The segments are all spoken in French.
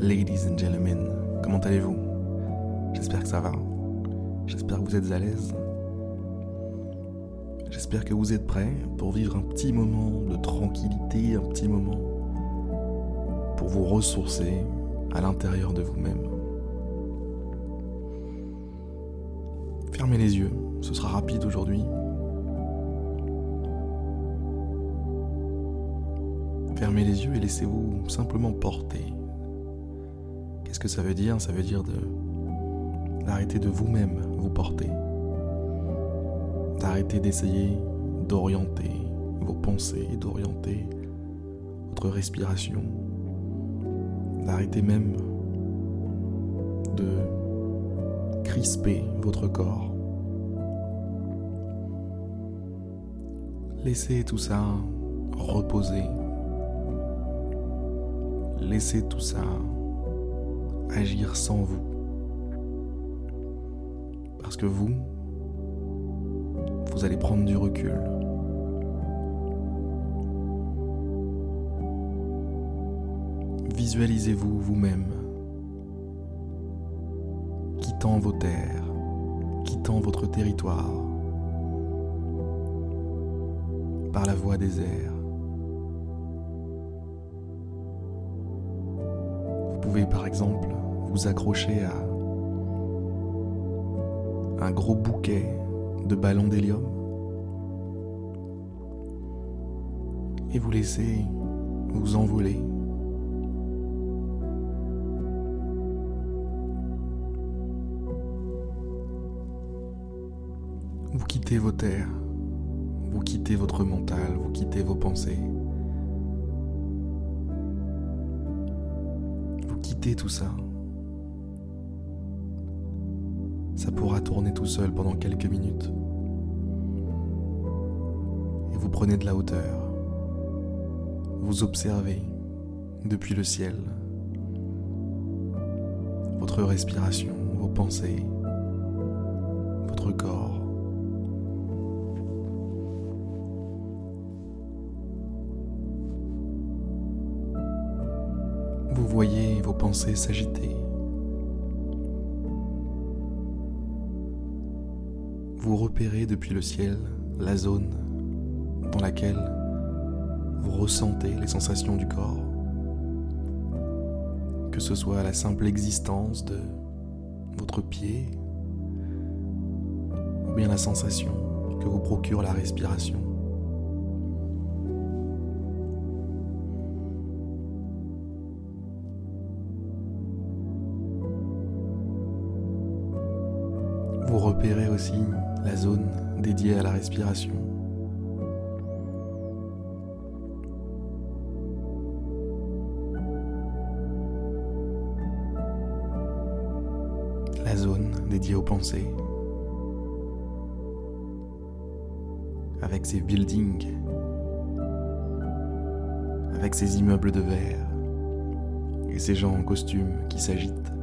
Ladies and gentlemen, comment allez-vous? J'espère que ça va. J'espère que vous êtes à l'aise. J'espère que vous êtes prêts pour vivre un petit moment de tranquillité, un petit moment pour vous ressourcer à l'intérieur de vous-même. Fermez les yeux, ce sera rapide aujourd'hui. Fermez les yeux et laissez-vous simplement porter. Que ça veut dire Ça veut dire de d'arrêter de vous-même vous porter. D'arrêter d'essayer d'orienter vos pensées, d'orienter votre respiration. D'arrêter même de crisper votre corps. Laissez tout ça reposer Laissez tout ça agir sans vous. Parce que vous, vous allez prendre du recul. Visualisez-vous vous-même, quittant vos terres, quittant votre territoire, par la voie des airs. Pouvez par exemple vous accrocher à un gros bouquet de ballons d'hélium et vous laisser vous envoler. Vous quittez vos terres, vous quittez votre mental, vous quittez vos pensées. Tout ça, ça pourra tourner tout seul pendant quelques minutes. Et vous prenez de la hauteur. Vous observez depuis le ciel votre respiration, vos pensées, votre corps. Voyez vos pensées s'agiter. Vous repérez depuis le ciel la zone dans laquelle vous ressentez les sensations du corps. Que ce soit la simple existence de votre pied ou bien la sensation que vous procure la respiration. Vous repérez aussi la zone dédiée à la respiration. La zone dédiée aux pensées. Avec ses buildings. Avec ses immeubles de verre. Et ces gens en costume qui s'agitent.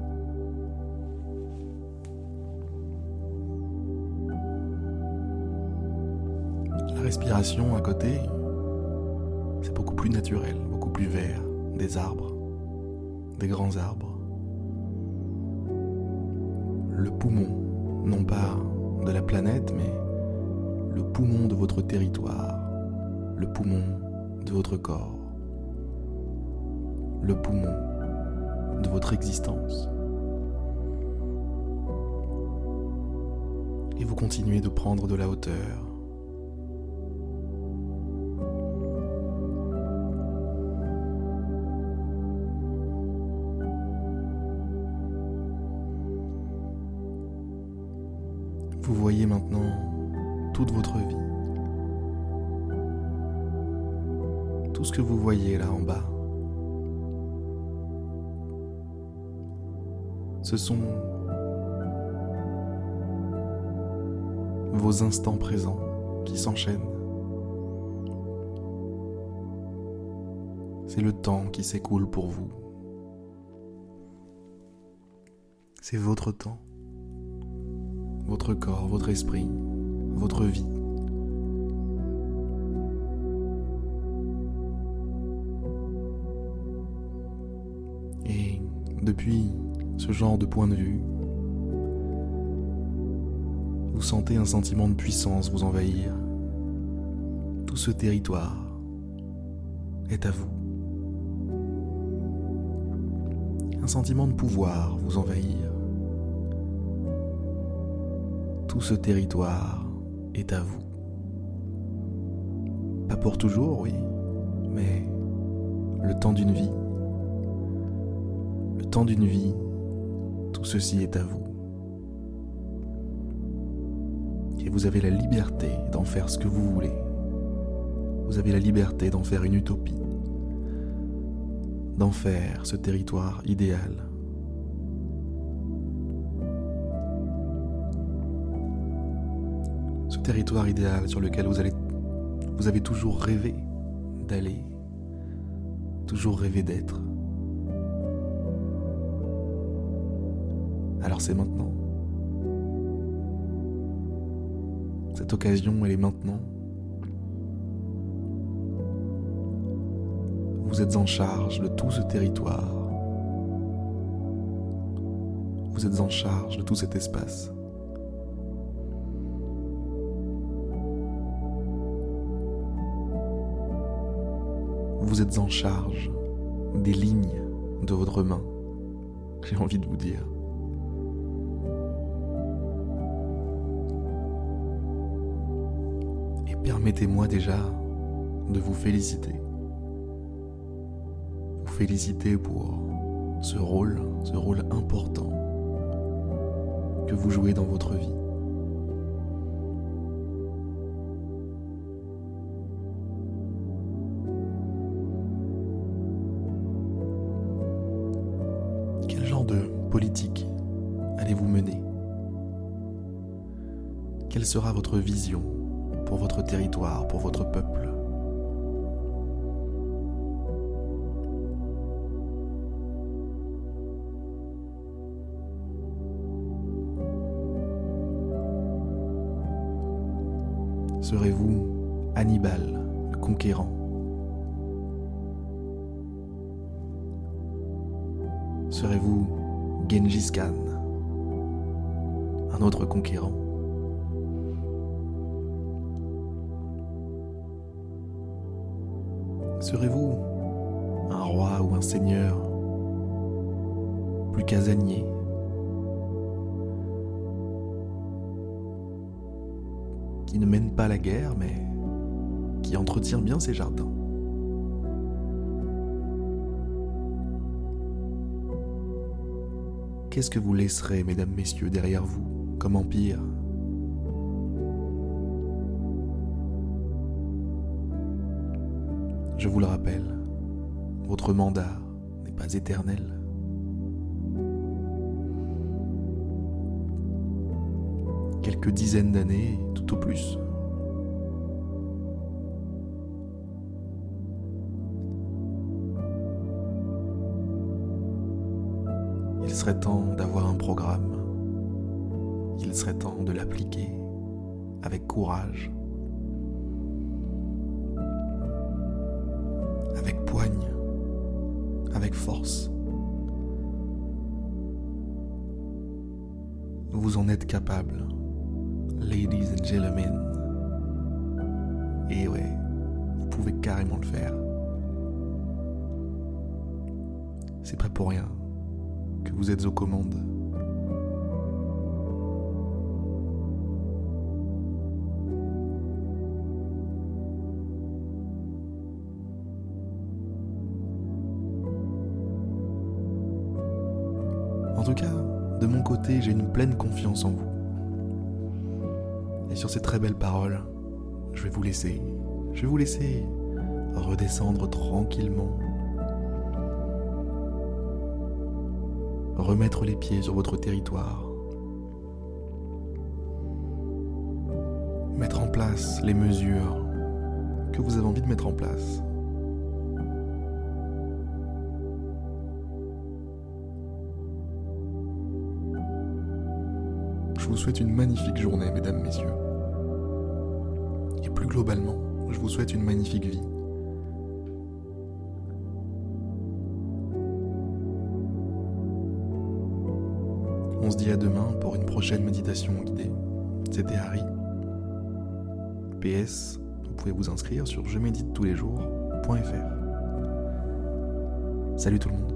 Respiration à côté, c'est beaucoup plus naturel, beaucoup plus vert, des arbres, des grands arbres. Le poumon, non pas de la planète, mais le poumon de votre territoire, le poumon de votre corps, le poumon de votre existence. Et vous continuez de prendre de la hauteur maintenant toute votre vie. Tout ce que vous voyez là en bas. Ce sont vos instants présents qui s'enchaînent. C'est le temps qui s'écoule pour vous. C'est votre temps votre corps, votre esprit, votre vie. Et Depuis ce genre de point de vue, vous sentez un sentiment de puissance vous envahir. Tout ce territoire est à vous. Un sentiment de pouvoir vous envahir. Tout ce territoire est à vous. Pas pour toujours, oui, mais le temps d'une vie. Le temps d'une vie, tout ceci est à vous. Et vous avez la liberté d'en faire ce que vous voulez. Vous avez la liberté d'en faire une utopie, d'en faire ce territoire idéal. Territoire idéal sur lequel vous avez toujours rêvé d'aller, toujours rêvé d'être. Alors c'est maintenant. Cette occasion, elle est maintenant. Vous êtes en charge de tout ce territoire. Vous êtes en charge de tout cet espace. Vous êtes en charge des lignes de votre main, j'ai envie de vous dire. Et permettez-moi déjà de vous féliciter. Vous féliciter pour ce rôle, ce rôle important que vous jouez dans votre vie. Quelle sera votre vision pour votre territoire, pour votre peuple? Serez-vous Hannibal, le conquérant? Serez-vous Genghis Khan, un autre conquérant? Serez-vous un roi ou un seigneur plus casanier? Qui ne mène pas la guerre mais qui entretient bien ses jardins. Qu'est-ce que vous laisserez, mesdames, messieurs, derrière vous, comme empire? Je vous le rappelle, votre mandat n'est pas éternel. Quelques dizaines d'années, tout au plus. serait temps d'avoir un programme. Il serait temps de l'appliquer avec courage, avec poigne, avec force. Vous en êtes capable, ladies and gentlemen. Et ouais, vous pouvez carrément le faire. C'est pas pour rien que vous êtes aux commandes. Cas, de mon côté, j'ai une pleine confiance en vous. Et sur ces très belles paroles, je vais vous laisser. Je vais vous laisser redescendre tranquillement remettre les pieds sur votre territoire, mettre en place les mesures que vous avez envie de mettre en place. Vous souhaite une magnifique journée, mesdames, messieurs. Et plus globalement, je vous souhaite une magnifique vie. On se dit à demain pour une prochaine méditation guidée. C'était Harry. PS, vous pouvez vous inscrire sur je médite tous les jours.fr. Salut tout le monde.